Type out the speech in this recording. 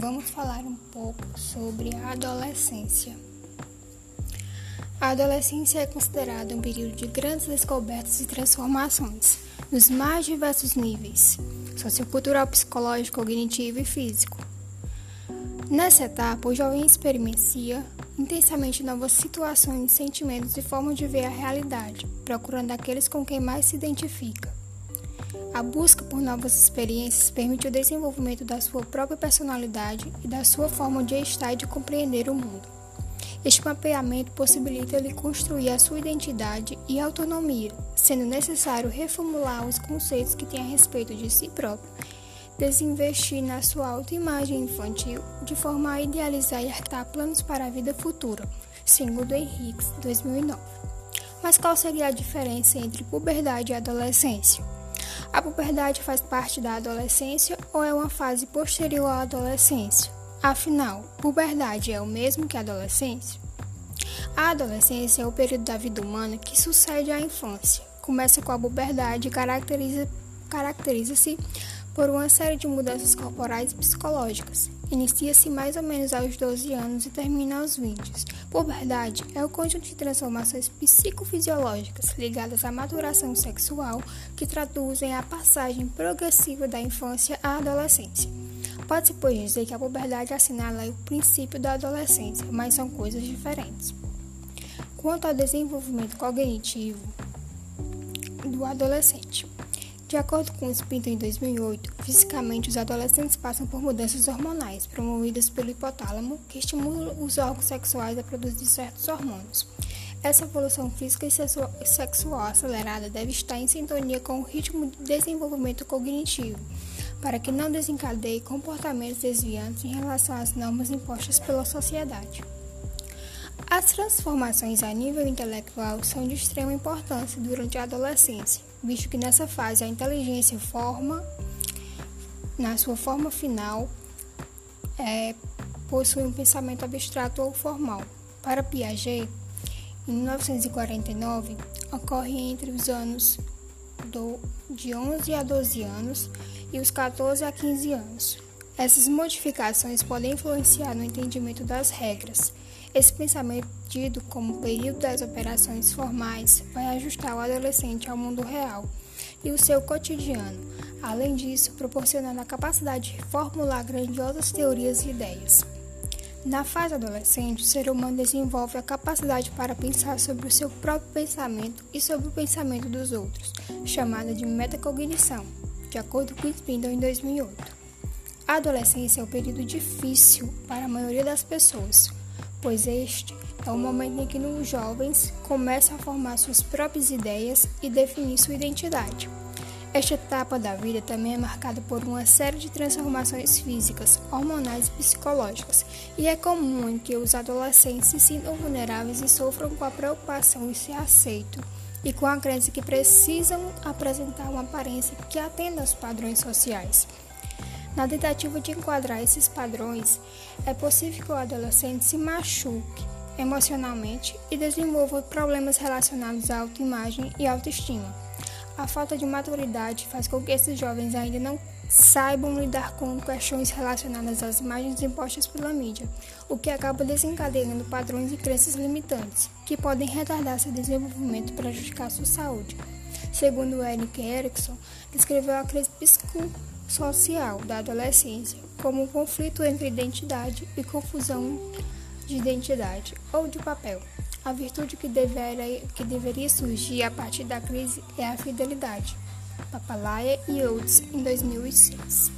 vamos falar um pouco sobre a adolescência. A adolescência é considerada um período de grandes descobertas e transformações, nos mais diversos níveis sociocultural, psicológico, cognitivo e físico. Nessa etapa, o jovem experiencia intensamente novas situações, sentimentos e formas de ver a realidade, procurando aqueles com quem mais se identifica. A busca por novas experiências permite o desenvolvimento da sua própria personalidade e da sua forma de estar e de compreender o mundo. Este mapeamento possibilita-lhe construir a sua identidade e autonomia, sendo necessário reformular os conceitos que tem a respeito de si próprio, desinvestir na sua autoimagem infantil, de forma a idealizar e arquitar planos para a vida futura, segundo Henriques, 2009. Mas qual seria a diferença entre puberdade e adolescência? A puberdade faz parte da adolescência ou é uma fase posterior à adolescência? Afinal, puberdade é o mesmo que adolescência? A adolescência é o período da vida humana que sucede à infância. Começa com a puberdade e caracteriza-se caracteriza por uma série de mudanças corporais e psicológicas. Inicia-se mais ou menos aos 12 anos e termina aos 20. Puberdade é o conjunto de transformações psicofisiológicas ligadas à maturação sexual que traduzem a passagem progressiva da infância à adolescência. Pode-se, pois, dizer que a puberdade assinala o princípio da adolescência, mas são coisas diferentes. Quanto ao desenvolvimento cognitivo do adolescente, de acordo com o Spinton em 2008, fisicamente os adolescentes passam por mudanças hormonais promovidas pelo hipotálamo, que estimulam os órgãos sexuais a produzir certos hormônios. Essa evolução física e sexual acelerada deve estar em sintonia com o ritmo de desenvolvimento cognitivo, para que não desencadeie comportamentos desviantes em relação às normas impostas pela sociedade. As transformações a nível intelectual são de extrema importância durante a adolescência, visto que nessa fase a inteligência forma, na sua forma final, é, possui um pensamento abstrato ou formal. Para Piaget, em 1949, ocorre entre os anos do, de 11 a 12 anos e os 14 a 15 anos. Essas modificações podem influenciar no entendimento das regras. Esse pensamento, tido como período das operações formais, vai ajustar o adolescente ao mundo real e o seu cotidiano, além disso, proporcionando a capacidade de formular grandiosas teorias e ideias. Na fase adolescente, o ser humano desenvolve a capacidade para pensar sobre o seu próprio pensamento e sobre o pensamento dos outros, chamada de metacognição, de acordo com Spindle em 2008. A adolescência é um período difícil para a maioria das pessoas, pois este é o momento em que os jovens começam a formar suas próprias ideias e definir sua identidade. Esta etapa da vida também é marcada por uma série de transformações físicas, hormonais e psicológicas, e é comum que os adolescentes se sintam vulneráveis e sofram com a preocupação em ser aceito e com a crença que precisam apresentar uma aparência que atenda aos padrões sociais. Na tentativa de enquadrar esses padrões, é possível que o adolescente se machuque emocionalmente e desenvolva problemas relacionados à autoimagem e autoestima. A falta de maturidade faz com que esses jovens ainda não saibam lidar com questões relacionadas às imagens impostas pela mídia, o que acaba desencadeando padrões e crenças limitantes, que podem retardar seu desenvolvimento e prejudicar sua saúde. Segundo Eric Erickson, descreveu a crise psicológica social da adolescência, como um conflito entre identidade e confusão de identidade ou de papel. A virtude que deveria, que deveria surgir a partir da crise é a fidelidade. Papalaya e Oates, em 2006.